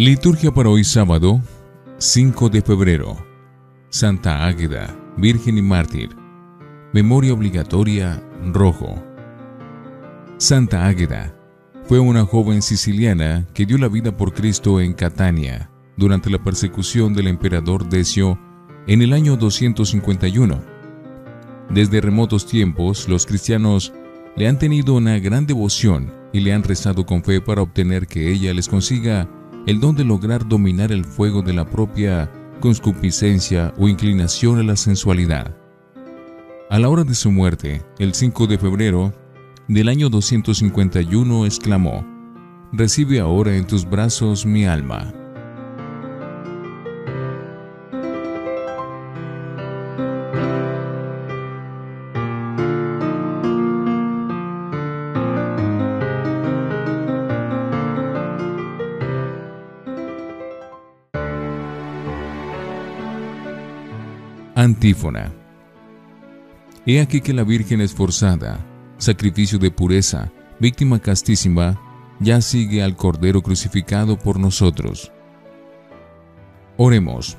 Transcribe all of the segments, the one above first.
Liturgia para hoy sábado, 5 de febrero. Santa Águeda, Virgen y Mártir. Memoria obligatoria, rojo. Santa Águeda fue una joven siciliana que dio la vida por Cristo en Catania durante la persecución del emperador Decio en el año 251. Desde remotos tiempos, los cristianos le han tenido una gran devoción y le han rezado con fe para obtener que ella les consiga el don de lograr dominar el fuego de la propia concupiscencia o inclinación a la sensualidad. A la hora de su muerte, el 5 de febrero del año 251, exclamó, Recibe ahora en tus brazos mi alma. Antífona. He aquí que la Virgen esforzada, sacrificio de pureza, víctima castísima, ya sigue al Cordero crucificado por nosotros. Oremos.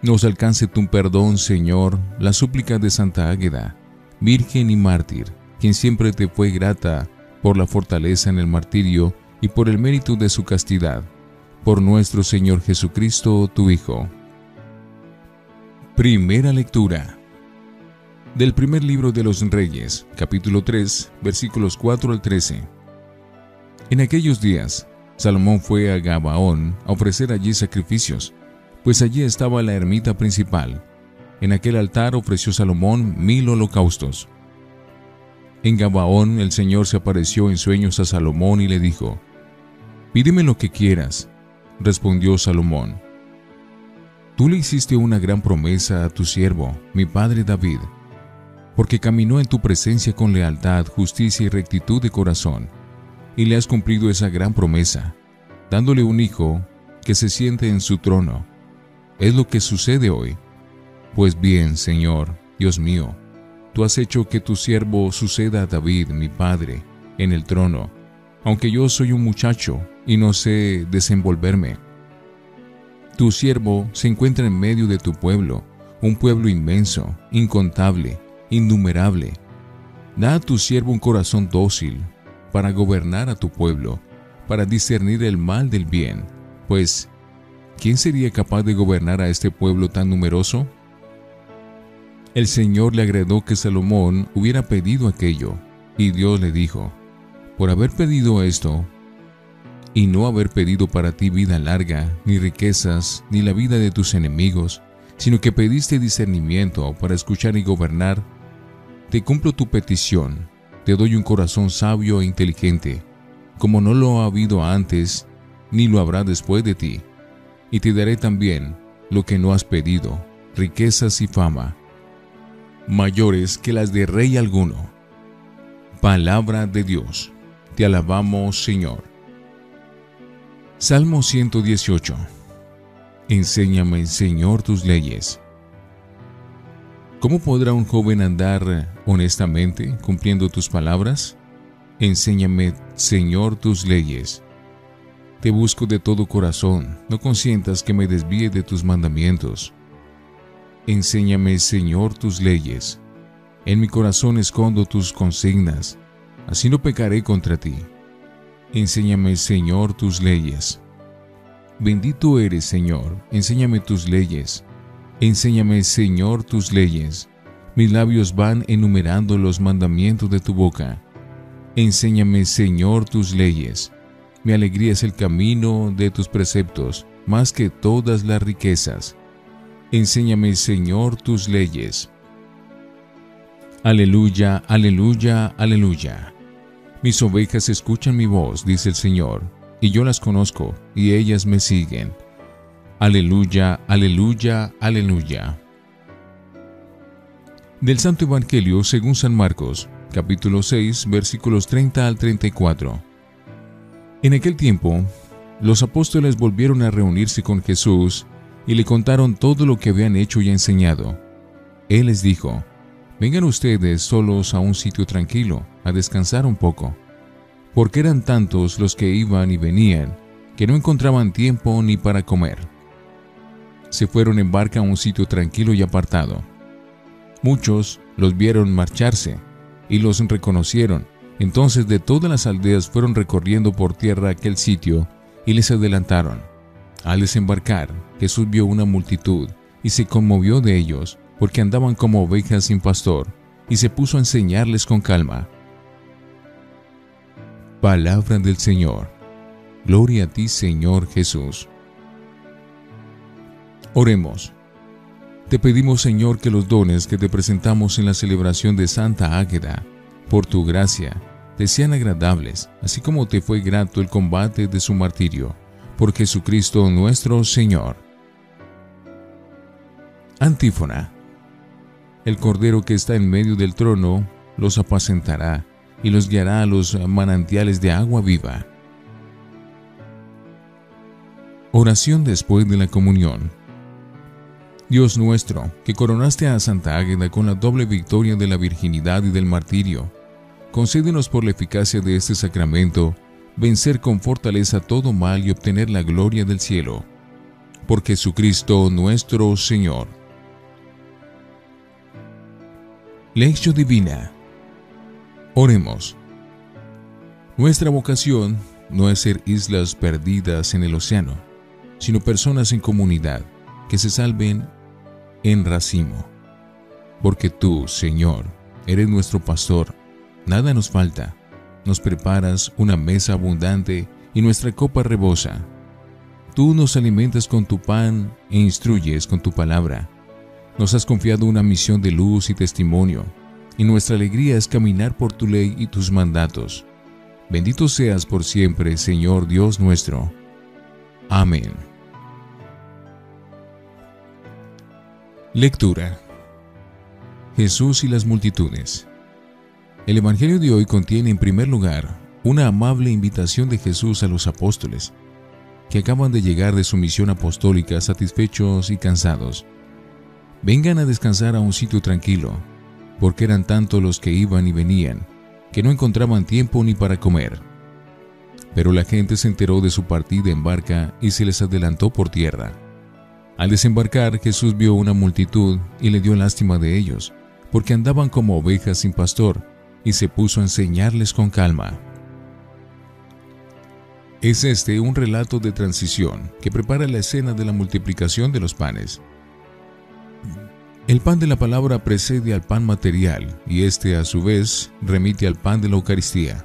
Nos alcance tu perdón, Señor, la súplica de Santa Águeda, Virgen y mártir, quien siempre te fue grata por la fortaleza en el martirio y por el mérito de su castidad, por nuestro Señor Jesucristo, tu Hijo. Primera lectura del primer libro de los Reyes, capítulo 3, versículos 4 al 13. En aquellos días, Salomón fue a Gabaón a ofrecer allí sacrificios, pues allí estaba la ermita principal. En aquel altar ofreció Salomón mil holocaustos. En Gabaón el Señor se apareció en sueños a Salomón y le dijo, Pídeme lo que quieras. Respondió Salomón, Tú le hiciste una gran promesa a tu siervo, mi padre David, porque caminó en tu presencia con lealtad, justicia y rectitud de corazón, y le has cumplido esa gran promesa, dándole un hijo que se siente en su trono. Es lo que sucede hoy. Pues bien, Señor, Dios mío, tú has hecho que tu siervo suceda a David, mi padre, en el trono, aunque yo soy un muchacho y no sé desenvolverme. Tu siervo se encuentra en medio de tu pueblo, un pueblo inmenso, incontable, innumerable. Da a tu siervo un corazón dócil para gobernar a tu pueblo, para discernir el mal del bien, pues, ¿quién sería capaz de gobernar a este pueblo tan numeroso? El Señor le agradó que Salomón hubiera pedido aquello, y Dios le dijo, por haber pedido esto, y no haber pedido para ti vida larga, ni riquezas, ni la vida de tus enemigos, sino que pediste discernimiento para escuchar y gobernar, te cumplo tu petición, te doy un corazón sabio e inteligente, como no lo ha habido antes, ni lo habrá después de ti, y te daré también lo que no has pedido, riquezas y fama, mayores que las de rey alguno. Palabra de Dios, te alabamos Señor. Salmo 118. Enséñame, Señor, tus leyes. ¿Cómo podrá un joven andar honestamente cumpliendo tus palabras? Enséñame, Señor, tus leyes. Te busco de todo corazón, no consientas que me desvíe de tus mandamientos. Enséñame, Señor, tus leyes. En mi corazón escondo tus consignas, así no pecaré contra ti. Enséñame, Señor, tus leyes. Bendito eres, Señor, enséñame tus leyes. Enséñame, Señor, tus leyes. Mis labios van enumerando los mandamientos de tu boca. Enséñame, Señor, tus leyes. Mi alegría es el camino de tus preceptos, más que todas las riquezas. Enséñame, Señor, tus leyes. Aleluya, aleluya, aleluya. Mis ovejas escuchan mi voz, dice el Señor, y yo las conozco, y ellas me siguen. Aleluya, aleluya, aleluya. Del Santo Evangelio según San Marcos, capítulo 6, versículos 30 al 34. En aquel tiempo, los apóstoles volvieron a reunirse con Jesús y le contaron todo lo que habían hecho y enseñado. Él les dijo, Vengan ustedes solos a un sitio tranquilo, a descansar un poco, porque eran tantos los que iban y venían, que no encontraban tiempo ni para comer. Se fueron en barca a un sitio tranquilo y apartado. Muchos los vieron marcharse y los reconocieron. Entonces de todas las aldeas fueron recorriendo por tierra aquel sitio y les adelantaron. Al desembarcar, Jesús vio una multitud y se conmovió de ellos, porque andaban como ovejas sin pastor, y se puso a enseñarles con calma. Palabra del Señor. Gloria a ti, Señor Jesús. Oremos. Te pedimos, Señor, que los dones que te presentamos en la celebración de Santa Águeda, por tu gracia, te sean agradables, así como te fue grato el combate de su martirio, por Jesucristo nuestro Señor. Antífona. El Cordero que está en medio del trono los apacentará y los guiará a los manantiales de agua viva. Oración después de la comunión. Dios nuestro, que coronaste a Santa Águeda con la doble victoria de la virginidad y del martirio, concédenos por la eficacia de este sacramento vencer con fortaleza todo mal y obtener la gloria del cielo. Por Jesucristo nuestro Señor. Lección Divina. Oremos. Nuestra vocación no es ser islas perdidas en el océano, sino personas en comunidad que se salven en racimo. Porque tú, Señor, eres nuestro pastor, nada nos falta. Nos preparas una mesa abundante y nuestra copa rebosa. Tú nos alimentas con tu pan e instruyes con tu palabra nos has confiado una misión de luz y testimonio, y nuestra alegría es caminar por tu ley y tus mandatos. Bendito seas por siempre, Señor Dios nuestro. Amén. Lectura. Jesús y las multitudes. El Evangelio de hoy contiene en primer lugar una amable invitación de Jesús a los apóstoles, que acaban de llegar de su misión apostólica satisfechos y cansados vengan a descansar a un sitio tranquilo, porque eran tantos los que iban y venían, que no encontraban tiempo ni para comer. Pero la gente se enteró de su partida en barca y se les adelantó por tierra. Al desembarcar, Jesús vio una multitud y le dio lástima de ellos, porque andaban como ovejas sin pastor, y se puso a enseñarles con calma. Es este un relato de transición que prepara la escena de la multiplicación de los panes. El pan de la palabra precede al pan material y este a su vez remite al pan de la Eucaristía.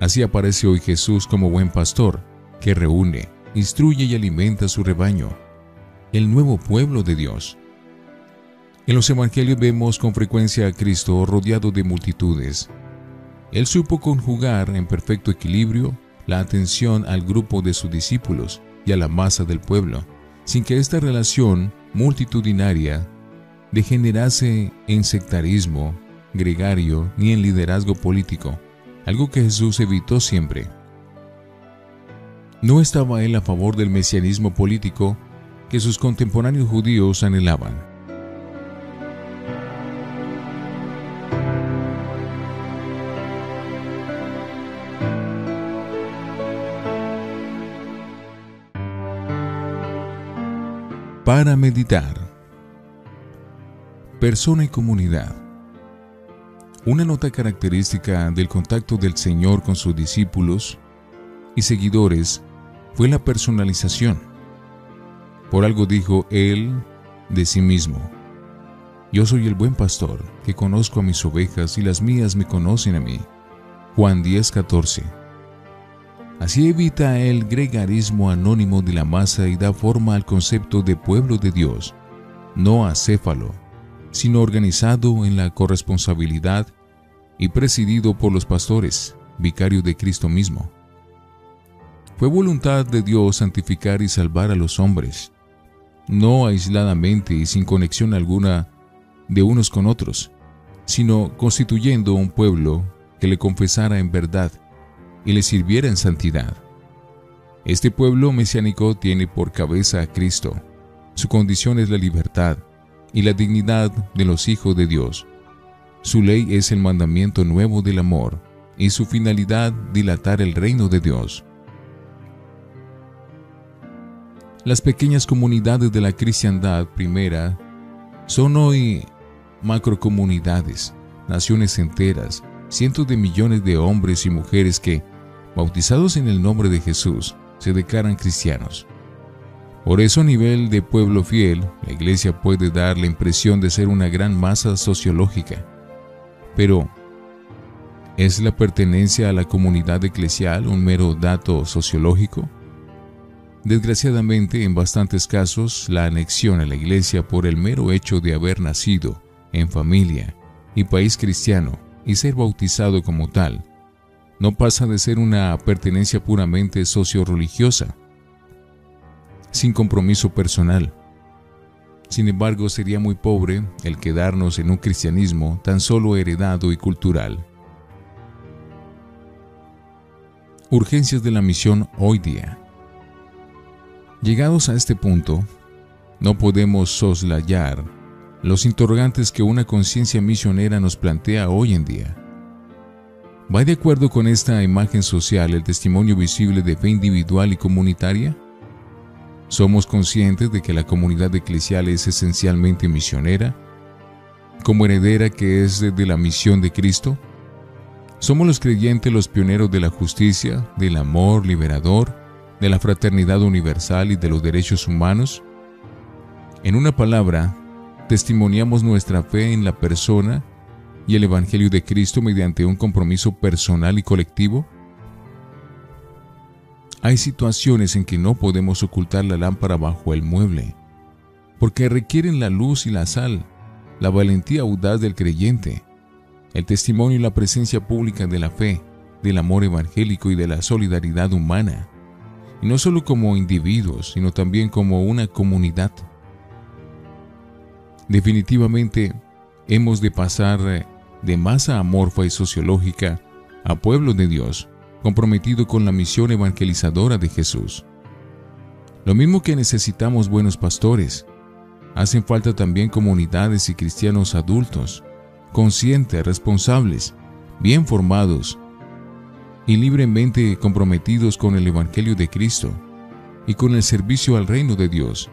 Así aparece hoy Jesús como buen pastor, que reúne, instruye y alimenta su rebaño, el nuevo pueblo de Dios. En los evangelios vemos con frecuencia a Cristo rodeado de multitudes. Él supo conjugar en perfecto equilibrio la atención al grupo de sus discípulos y a la masa del pueblo, sin que esta relación multitudinaria degenerase en sectarismo, gregario ni en liderazgo político, algo que Jesús evitó siempre. No estaba él a favor del mesianismo político que sus contemporáneos judíos anhelaban. Para meditar persona y comunidad. Una nota característica del contacto del Señor con sus discípulos y seguidores fue la personalización. Por algo dijo Él de sí mismo, Yo soy el buen pastor, que conozco a mis ovejas y las mías me conocen a mí. Juan 10:14. Así evita el gregarismo anónimo de la masa y da forma al concepto de pueblo de Dios, no acéfalo, sino organizado en la corresponsabilidad y presidido por los pastores, vicarios de Cristo mismo. Fue voluntad de Dios santificar y salvar a los hombres, no aisladamente y sin conexión alguna de unos con otros, sino constituyendo un pueblo que le confesara en verdad y le sirviera en santidad. Este pueblo mesiánico tiene por cabeza a Cristo. Su condición es la libertad, y la dignidad de los hijos de Dios. Su ley es el mandamiento nuevo del amor y su finalidad dilatar el reino de Dios. Las pequeñas comunidades de la cristiandad primera son hoy macrocomunidades, naciones enteras, cientos de millones de hombres y mujeres que, bautizados en el nombre de Jesús, se declaran cristianos. Por eso a nivel de pueblo fiel, la iglesia puede dar la impresión de ser una gran masa sociológica. Pero, ¿es la pertenencia a la comunidad eclesial un mero dato sociológico? Desgraciadamente, en bastantes casos, la anexión a la iglesia por el mero hecho de haber nacido en familia y país cristiano y ser bautizado como tal, no pasa de ser una pertenencia puramente socio-religiosa, sin compromiso personal. Sin embargo, sería muy pobre el quedarnos en un cristianismo tan solo heredado y cultural. Urgencias de la misión hoy día. Llegados a este punto, no podemos soslayar los interrogantes que una conciencia misionera nos plantea hoy en día. ¿Va de acuerdo con esta imagen social el testimonio visible de fe individual y comunitaria? ¿Somos conscientes de que la comunidad eclesial es esencialmente misionera? ¿Como heredera que es de la misión de Cristo? ¿Somos los creyentes los pioneros de la justicia, del amor liberador, de la fraternidad universal y de los derechos humanos? En una palabra, testimoniamos nuestra fe en la persona y el Evangelio de Cristo mediante un compromiso personal y colectivo? Hay situaciones en que no podemos ocultar la lámpara bajo el mueble, porque requieren la luz y la sal, la valentía audaz del creyente, el testimonio y la presencia pública de la fe, del amor evangélico y de la solidaridad humana, y no solo como individuos, sino también como una comunidad. Definitivamente, hemos de pasar de masa amorfa y sociológica a pueblo de Dios, comprometido con la misión evangelizadora de Jesús. Lo mismo que necesitamos buenos pastores, hacen falta también comunidades y cristianos adultos, conscientes, responsables, bien formados y libremente comprometidos con el Evangelio de Cristo y con el servicio al reino de Dios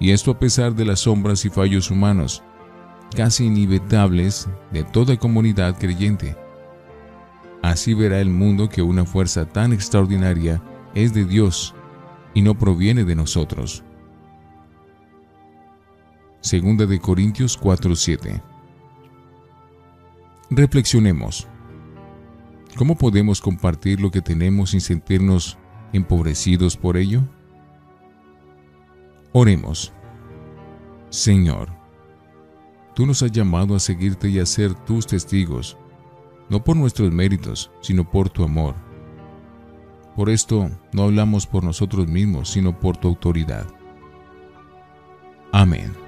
y esto a pesar de las sombras y fallos humanos, casi inevitables de toda comunidad creyente. Así verá el mundo que una fuerza tan extraordinaria es de Dios y no proviene de nosotros. Segunda de Corintios 4:7 Reflexionemos. ¿Cómo podemos compartir lo que tenemos sin sentirnos empobrecidos por ello? Oremos. Señor, tú nos has llamado a seguirte y a ser tus testigos, no por nuestros méritos, sino por tu amor. Por esto no hablamos por nosotros mismos, sino por tu autoridad. Amén.